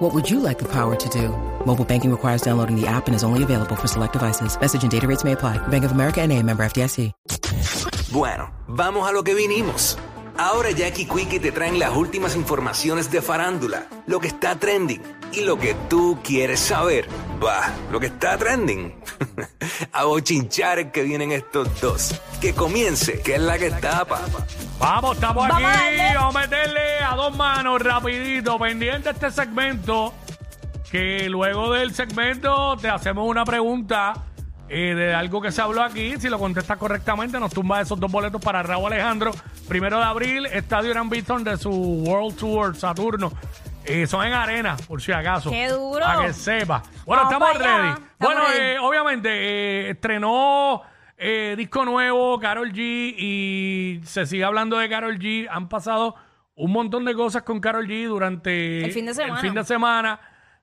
What would you like the power to do? Mobile banking requires downloading the app and is only available for select devices. Message and data rates may apply. Bank of America and a member FDIC. Bueno, vamos a lo que vinimos. Ahora Jackie Quickie te traen las últimas informaciones de farándula, lo que está trending y lo que tú quieres saber. Va, lo que está trending. a bochinchar que vienen estos dos. Que comience, que es la que tapa. Vamos, estamos Vamos a aquí. Vamos a meterle a dos manos rapidito, pendiente este segmento. Que luego del segmento te hacemos una pregunta eh, de algo que se habló aquí. Si lo contestas correctamente, nos tumba esos dos boletos para Raúl Alejandro. Primero de abril, Estadio Gran Beaton de su World Tour Saturno. Son en arena, por si acaso. ¡Qué duro! Para que sepa. Bueno, Vamos estamos para allá. ready. Estamos bueno, ready. eh, obviamente, eh, estrenó eh, disco nuevo, Carol G, y se sigue hablando de Carol G. Han pasado un montón de cosas con Carol G durante El fin de semana. el fin de semana.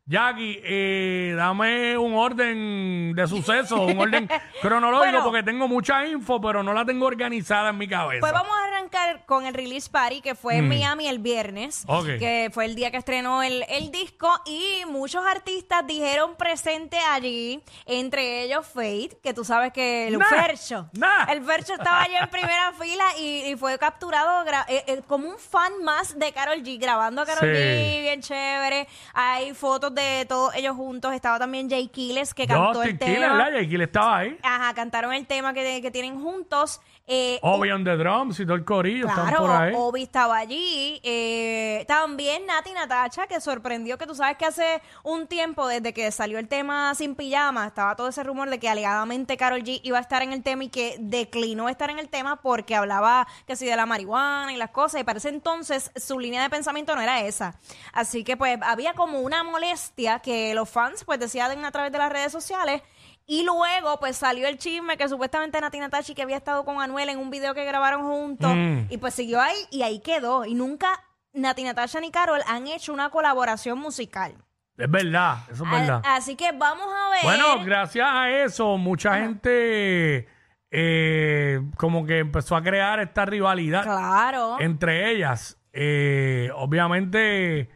Jackie, eh, dame un orden de suceso, un orden cronológico, Bueno. porque tengo mucha info, pero no la tengo organizada en mi cabeza. Pues vamos a arrancar con el release party que fue en Miami el viernes, Mm. Ok. que fue el día que estrenó el, el disco y muchos artistas dijeron presente allí, entre ellos Fate, que tú sabes que el Nah, Fercho, nah. el Fercho estaba allí en primera fila y, y fue capturado gra- eh, eh, como un fan más de Carol G, grabando a Carol Sí. G, bien chévere. Hay fotos de todos ellos juntos, estaba también Jay Kiles que cantó Justin el Quiles, tema. ¿verdad? Jake Quiles estaba ahí. Ajá, cantaron el tema que, que tienen juntos. Eh, Obi on the drums y todo el corillo están por ahí. Claro, Obi estaba allí. eh, también Nati Natacha, que sorprendió que tú sabes que hace un tiempo, desde que salió el tema Sin Pijama, estaba todo ese rumor de que alegadamente Carol G iba a estar en el tema y que declinó estar en el tema porque hablaba que sí de la marihuana y las cosas. Y parece entonces su línea de pensamiento no era esa. Así que pues había como una molestia que los fans pues decían a través de las redes sociales. Y luego, pues salió el chisme que supuestamente Nati Natachi que había estado con Anuel en un video que grabaron juntos. Mm. Y pues siguió ahí y ahí quedó. Y nunca Nati Natasha ni Carol han hecho una colaboración musical. Es verdad, eso es A- verdad. así que vamos a ver. Bueno, gracias a eso, mucha gente eh, como que empezó a crear esta rivalidad Claro. entre ellas. Eh, obviamente,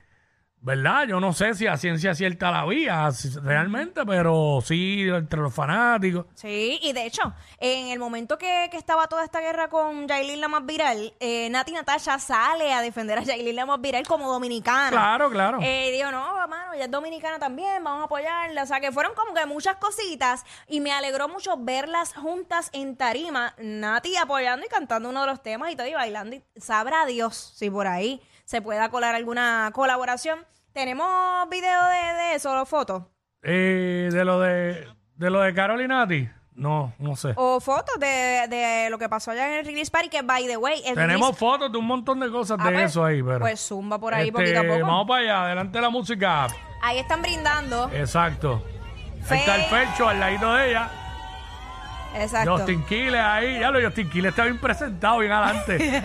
¿verdad? Yo no sé si a ciencia cierta la vía realmente, pero sí entre los fanáticos. Sí, y de hecho, en el momento que, que estaba toda esta guerra con Yailin la más viral, eh, Nati Natasha sale a defender a Yailin la más viral como dominicana. Claro, claro. Eh, digo, no, mano, ella es dominicana también, vamos a apoyarla. O sea, que fueron como que muchas cositas y me alegró mucho verlas juntas en tarima, Nati apoyando y cantando uno de los temas y todo y bailando. Y sabrá Dios si por ahí se pueda colar alguna colaboración. ¿Tenemos video de, de eso, o fotos? Eh, de lo de, de lo de Carolinati, no, no sé. O fotos de, de lo que pasó allá en el release party, que by the way, el Tenemos release- fotos de un montón de cosas Ah, de pues, eso ahí, pero. Pues zumba por ahí Este, poquito a poco. Vamos para allá, adelante la música. Ahí están brindando. Exacto. Ahí está el Fe- Fercho al ladito de ella. Exacto. Justin Quiles ahí. Ya lo Justin Quiles está bien presentado, bien adelante.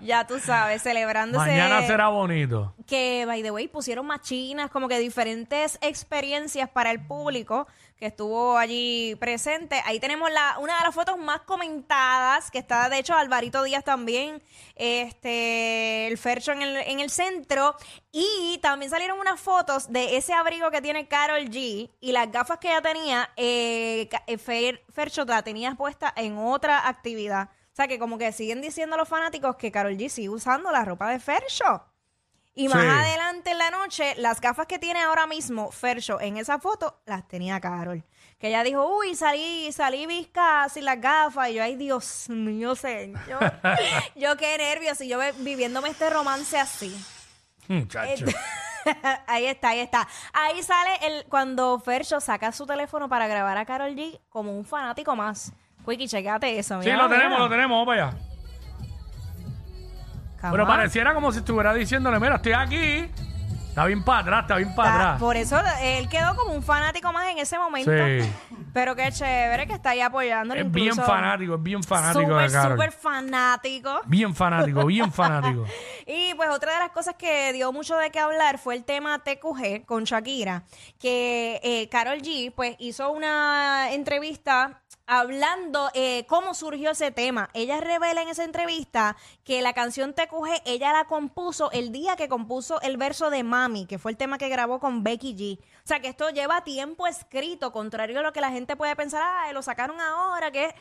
ya tú sabes, celebrándose. Mañana será bonito. que, by the way, pusieron más chinas, como que diferentes experiencias para el público que estuvo allí presente. Ahí tenemos la, una de las fotos más comentadas, que está de hecho Alvarito Díaz también, este, el Fercho en el, en el centro. Y también salieron unas fotos de ese abrigo que tiene Carol G y las gafas que ella tenía, eh, eh, Fer- Fercho la tenía puesta en otra actividad. O sea que como que siguen diciendo los fanáticos que Carol G sigue usando la ropa de Fercho. Y más Sí. adelante en la noche, las gafas que tiene ahora mismo Fercho en esa foto, las tenía Carol. Que ella dijo, uy, salí, salí visca sin las gafas. Y yo, ay, Dios mío, señor. yo qué nervios. Y yo ve- viviéndome este romance así. Muchacho. ahí está, ahí está. Ahí sale el cuando Fercho saca su teléfono para grabar a Carol G como un fanático más. Quickie, checate eso. Sí, mira, lo mira. tenemos, lo tenemos, vamos para allá. Pero pareciera como si estuviera diciéndole, mira, estoy aquí. Está bien para atrás, está bien para atrás. por eso él quedó como un fanático más en ese momento. Sí. Pero qué chévere que está ahí apoyándolo. Es bien fanático, es bien fanático Súper, súper fanático. Bien fanático, bien fanático. Y pues otra de las cosas que dio mucho de qué hablar fue el tema TQG con Shakira, que eh, Carol G pues hizo una entrevista hablando eh, cómo surgió ese tema. Ella revela en esa entrevista que la canción TQG ella la compuso el día que compuso el verso de Mami, que fue el tema que grabó con Becky G. O sea que esto lleva tiempo escrito, contrario a lo que la gente puede pensar, ah, lo sacaron ahora, que...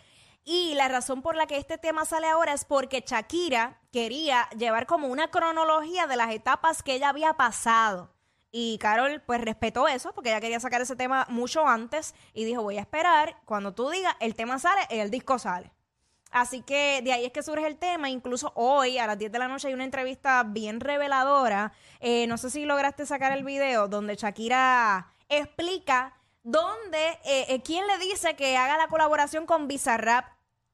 Y la razón por la que este tema sale ahora es porque Shakira quería llevar como una cronología de las etapas que ella había pasado. Y Carol pues respetó eso porque ella quería sacar ese tema mucho antes y dijo voy a esperar, cuando tú digas el tema sale, el disco sale. Así que de ahí es que surge el tema. Incluso hoy a las 10 de la noche hay una entrevista bien reveladora. Eh, no sé si lograste sacar el video donde Shakira explica dónde, eh, eh, quién le dice que haga la colaboración con Bizarrap.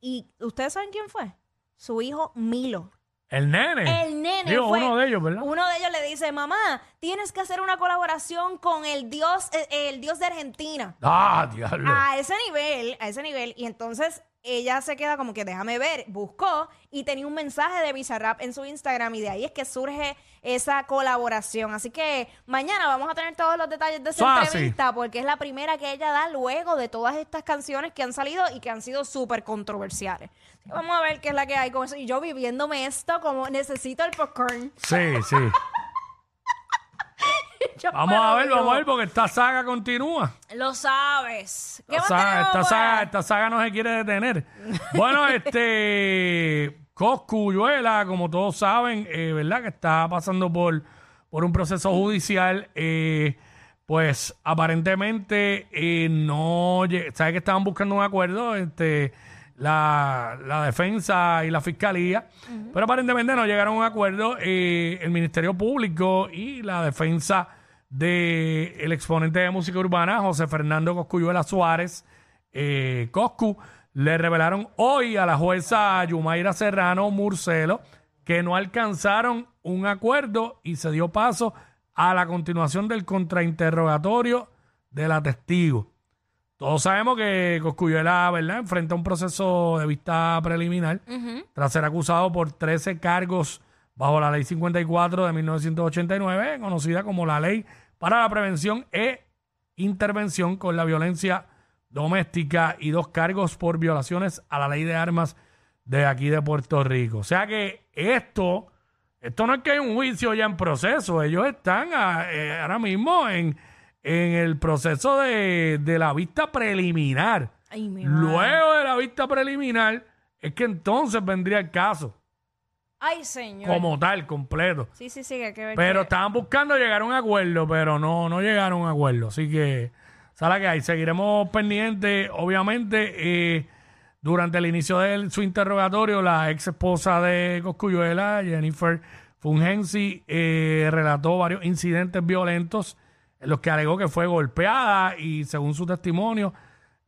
¿Y ustedes saben quién fue? Su hijo Milo. El nene. El nene. Digo, fue- uno de ellos, ¿verdad? Uno de ellos le dice, mamá, tienes que hacer una colaboración con el dios, eh, el dios de Argentina. Ah, diablo. A ese nivel, a ese nivel. Y entonces ella se queda como que déjame ver, buscó y tenía un mensaje de Bizarrap en su Instagram y de ahí es que surge esa colaboración. Así que mañana vamos a tener todos los detalles de esa Fácil. entrevista porque es la primera que ella da luego de todas estas canciones que han salido y que han sido súper controversiales. Así que Vamos a ver qué es la que hay con eso. Y yo viviéndome esto como necesito el popcorn. Sí, sí. Yo Vamos a ver, vamos a ver, porque esta saga continúa. Lo sabes. ¿Qué Esta saga, esta saga no se quiere detener. Bueno, este Coscuyuela, como todos saben, eh, ¿verdad? Que está pasando por, por un proceso judicial. eh, pues aparentemente eh, no lle- sabe que estaban buscando un acuerdo este la, la defensa y la fiscalía pero aparentemente no llegaron a un acuerdo el ministerio público y la defensa de el exponente de música urbana José Fernando Coscuyuela Suárez eh, Coscu le revelaron hoy a la jueza Yumaira Serrano Murcelo que no alcanzaron un acuerdo y se dio paso a la continuación del contrainterrogatorio de la testigo. Todos sabemos que Coscuyuela, ¿verdad?, enfrenta un proceso de vista preliminar tras ser acusado por 13 cargos bajo la Ley 54 de 1989, conocida como la Ley para la Prevención e Intervención con la Violencia Doméstica y dos cargos por violaciones a la Ley de Armas de aquí de Puerto Rico. O sea que esto, esto no es que hay un juicio ya en proceso, ellos están ah, eh, ahora mismo en, en el proceso de, de la vista preliminar. Ay. Luego de la vista preliminar es que entonces vendría el caso Ay, señor. como tal, completo. Sí, sí, sí, que hay que ver. Pero que- estaban buscando llegar a un acuerdo, pero no, no llegaron a un acuerdo. Así que, ¿sabes que hay? Seguiremos pendientes. Obviamente, durante el inicio de su interrogatorio, la ex esposa de Coscuyuela, Jennifer Fungensi, eh, relató varios incidentes violentos en los que alegó que fue golpeada y, según su testimonio,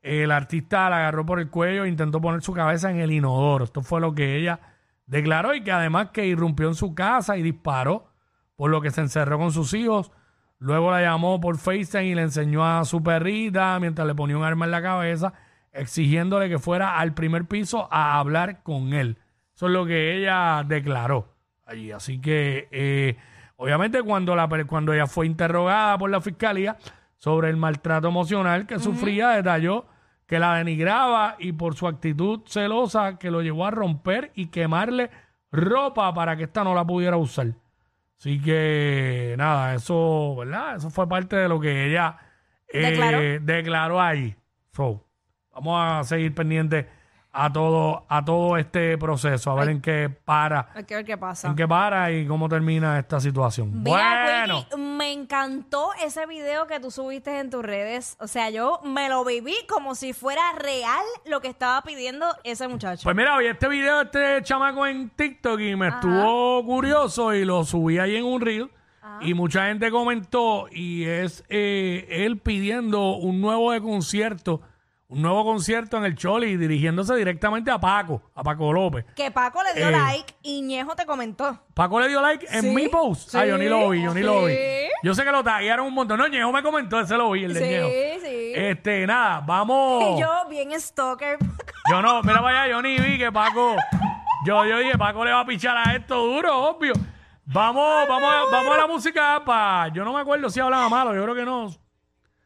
el artista la agarró por el cuello e intentó poner su cabeza en el inodoro. Esto fue lo que ella declaró y que además que irrumpió en su casa y disparó, por lo que se encerró con sus hijos. Luego la llamó por FaceTime y le enseñó a su perrita mientras le ponía un arma en la cabeza, exigiéndole que fuera al primer piso a hablar con él. Eso es lo que ella declaró allí. Así que, eh, obviamente, cuando, la, per- cuando ella fue interrogada por la fiscalía sobre el maltrato emocional que sufría, detalló que la denigraba y por su actitud celosa que lo llevó a romper y quemarle ropa para que ésta no la pudiera usar. Así que nada, eso, ¿verdad? Eso fue parte de lo que ella eh, Declaró. declaró ahí. So, vamos a seguir pendientes a todo, a todo este proceso, a ver en qué para, Hay que ver qué pasa. en qué para y cómo termina esta situación. Mira, bueno, Quickie, me encantó ese video que tú subiste en tus redes. O sea, yo me lo viví como si fuera real lo que estaba pidiendo ese muchacho. Pues mira, vi este video de este chamaco en TikTok y me estuvo curioso y lo subí ahí en un reel. Y mucha gente comentó y es eh, él pidiendo un nuevo de concierto, un nuevo concierto en el Choli, dirigiéndose directamente a Paco, a Paco López. que Paco le dio Eh. like y Ñejo te comentó. Paco le dio like en Sí, mi post. Ah, yo ni lo vi, yo ni lo vi. sí. Yo sé que lo taguearon un montón. No, Ñejo me comentó, ese lo vi, el de Ñejo. Sí, sí. Este, nada, vamos. Y yo, bien stalker. Yo no, mira para allá, yo ni vi que Paco. Yo, yo dije, Paco le va a pichar a esto duro, obvio. Vamos, vamos, a- vamos a la música para. Yo no me acuerdo si hablaba malo, yo creo que no.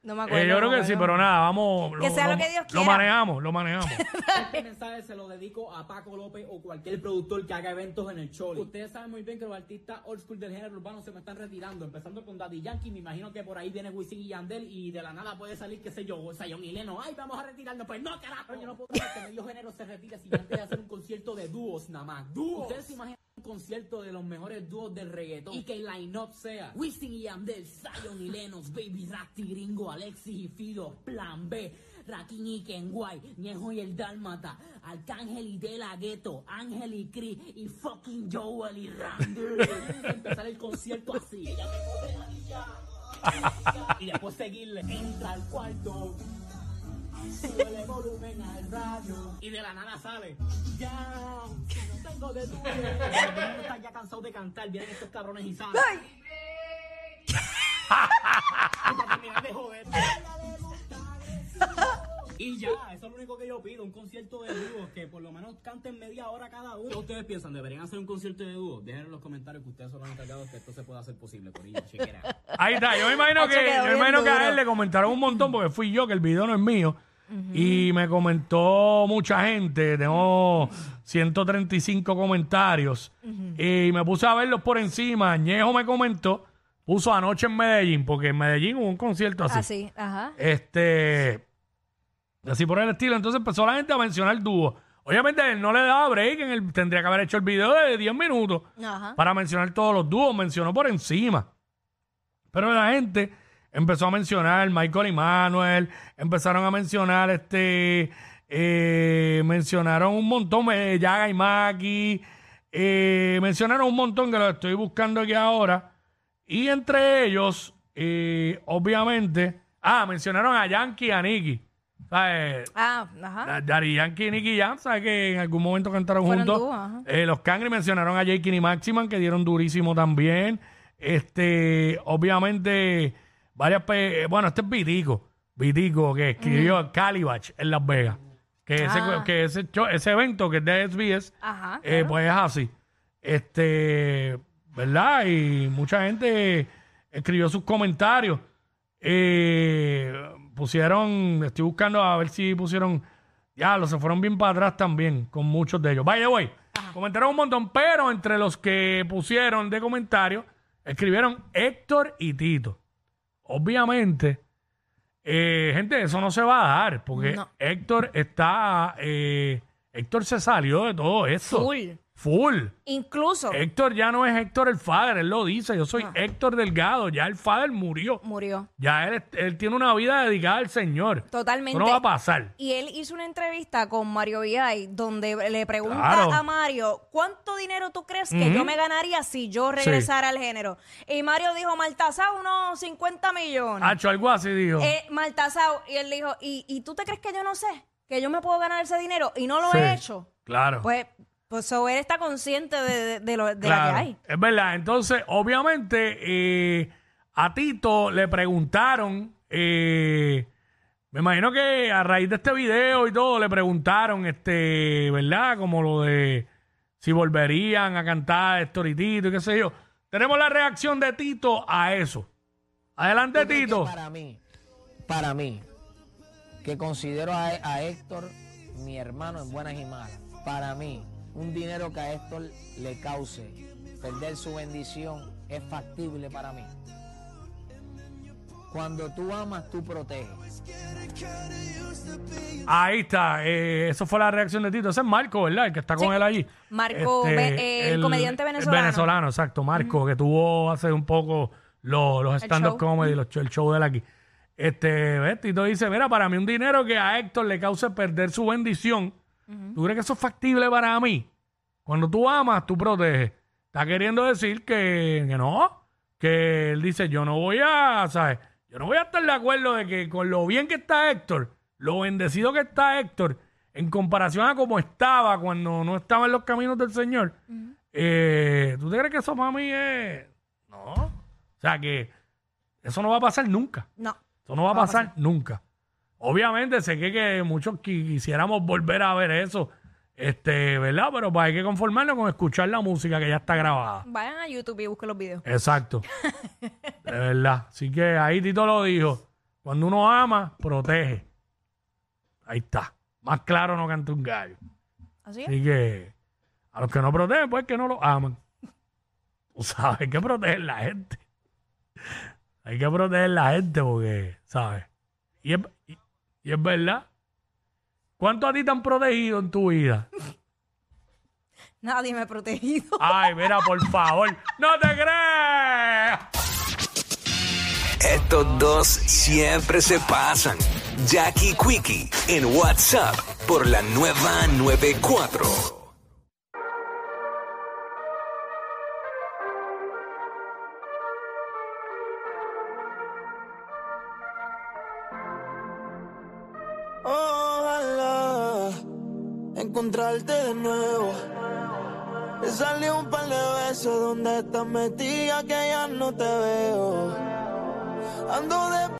No me Eh, acuerdo. yo creo no que sí, pero nada, vamos. Que sea lo que Dios Lo quiera. manejamos, lo manejamos. Este mensaje se lo dedico a Paco López o cualquier productor que haga eventos en el show. Ustedes saben muy bien que los artistas old school del género urbano se me están retirando, empezando con Daddy Yankee. Me imagino que por ahí viene Wisin y Yandel y de la nada puede salir, qué sé yo, Zion y Leno. Ay, vamos a retirarnos. Pues no, carajo, yo no puedo dejar que medio género se retire si antes de hacer un concierto de dúos nada más. Dúos. Ustedes se imaginan un concierto de los mejores dúos del reggaetón y que el line-up sea Wisin y Yandel, Zion y Lenos, Baby Rasty, Gringo, Alexis y Fido, Plan B, Rakim y Kenway, Ñejo y el Dálmata, Arcángel y De La Ghetto, Ángel y Cris y fucking Joel y Randy. Empezar el concierto así. Y después seguirle. Entra al cuarto. Súbele volumen al radio. Y de la nada sale. Ya. No tengo de mundo está ya cansado de cantar. Vienen estos cabrones y salen. Y para terminar de joder. Y ya, eso es lo único que yo pido, un concierto de dúos, que por lo menos canten media hora cada uno. ¿Qué ustedes piensan? ¿Deberían hacer un concierto de dúos? Dejen en los comentarios que ustedes son los encargados que esto se pueda hacer posible, chequera. Ahí está, yo me imagino que, yo imagino que a él le comentaron un montón porque fui yo, que el video no es mío. Y me comentó mucha gente, tengo 135 comentarios. Y me puse a verlos por encima. Ñejo me comentó, puso anoche en Medellín, porque en Medellín hubo un concierto así. Así, ajá. Este. Así por el estilo. Entonces empezó la gente a mencionar dúo. Obviamente él no le daba break, en el, tendría que haber hecho el video de 10 minutos Ajá. para mencionar todos los dúos. Mencionó por encima. Pero la gente empezó a mencionar Michael y Manuel, empezaron a mencionar este. eh, mencionaron un montón, eh, Yaga y Maki, eh, mencionaron un montón que lo estoy buscando aquí ahora. Y entre ellos, eh, obviamente, ah, mencionaron a Yankee y a Nicky. ¿Sabes? Ah, ajá. Da- Daddy Yankee y Nicky Jam, ¿sabes que en algún momento cantaron Fueron juntos? dúo. Eh, los Cangri mencionaron a Jake y Maximan, que dieron durísimo también. Este, obviamente, varias. pe- eh, Bueno, este es Vitico. Vitico, que escribió Calibach en Las Vegas. Que, ese, Ah. que ese, ese evento que es de SBS, Ajá. eh, pues es así. Este, ¿verdad? Y mucha gente escribió sus comentarios. Eh, pusieron, estoy buscando a ver si pusieron, ya, los se fueron bien para atrás también con muchos de ellos. Vaya, güey. Comentaron un montón, pero entre los que pusieron de comentarios, escribieron Héctor y Tito. Obviamente, eh, gente, eso no se va a dar, porque No. Héctor está, eh, Héctor se salió de todo esto. Full. Full. Incluso Héctor ya no es Héctor el Fader, él lo dice, yo soy Héctor Delgado, ya el Fader murió. murió. Ya él, él tiene una vida dedicada al Señor. Totalmente. Eso no va a pasar. Y él hizo una entrevista con Mario Villay donde le pregunta Claro. a Mario, ¿cuánto dinero tú crees que yo me ganaría si yo regresara al género? Y Mario dijo, Maltasao, unos 50 millones. Hacho, algo así dijo. Eh, Maltasao, y él dijo, ¿Y, ¿y tú te crees que yo no sé? Que yo me puedo ganar ese dinero y no lo Sí, he hecho. Claro. Pues, pues so, él está consciente de, de- de lo, de Claro, la que hay. Es verdad. Entonces, obviamente, eh, a Tito le preguntaron, eh, me imagino que a raíz de este video y todo, le preguntaron, este, ¿verdad? Como lo de si volverían a cantar Héctor y Tito y qué sé yo. Tenemos la reacción de Tito a eso. Adelante, ¿Tú crees que Tito. Para mí, para mí, que considero a, a Héctor mi hermano en buenas y malas, para mí, un dinero que a Héctor le cause perder su bendición es factible para mí. Cuando tú amas, tú proteges. Ahí está. eh, eso fue la reacción de Tito. Ese es Marco, ¿verdad? El que está con Sí. él allí. Marco, ve- eh, el comediante venezolano. El venezolano, exacto. Marco, que tuvo hace un poco los, los stand-up comedy, los show- el show de él aquí. Este. Tito dice, mira, para mí un dinero que a Héctor le cause perder su bendición. ¿Tú crees que eso es factible para mí? Cuando tú amas, tú proteges. Está queriendo decir que, que no. Que él dice, yo no voy a, ¿sabes? Yo no voy a estar de acuerdo de que con lo bien que está Héctor, lo bendecido que está Héctor, en comparación a cómo estaba cuando no estaba en los caminos del Señor, eh, ¿tú te crees que eso para mí es...? No. O sea que Eso no va a pasar nunca. No. Eso no va a pasar nunca. Obviamente sé que, que muchos qui- quisiéramos volver a ver eso, este, ¿verdad? Pero pues hay que conformarnos con escuchar la música que ya está grabada. Vayan a YouTube y busquen los videos. Exacto. De verdad. Así que ahí Tito lo dijo. Cuando uno ama, protege. Ahí está. Más claro no canta un gallo. Así es. Así que a los que no protegen, pues que no lo aman. Tú sabes, hay que proteger la gente. Hay que proteger la gente porque, ¿sabes? Y es, y- es verdad. ¿Cuánto a ti te han protegido en tu vida? Nadie me ha protegido. Ay, mira, por favor. ¡No te crees! Estos dos siempre se pasan. Jackie Quickie en WhatsApp por la nueva 94. Encontrarte de nuevo. Te salió un par de besos donde estás metida que ya no te veo. Ando de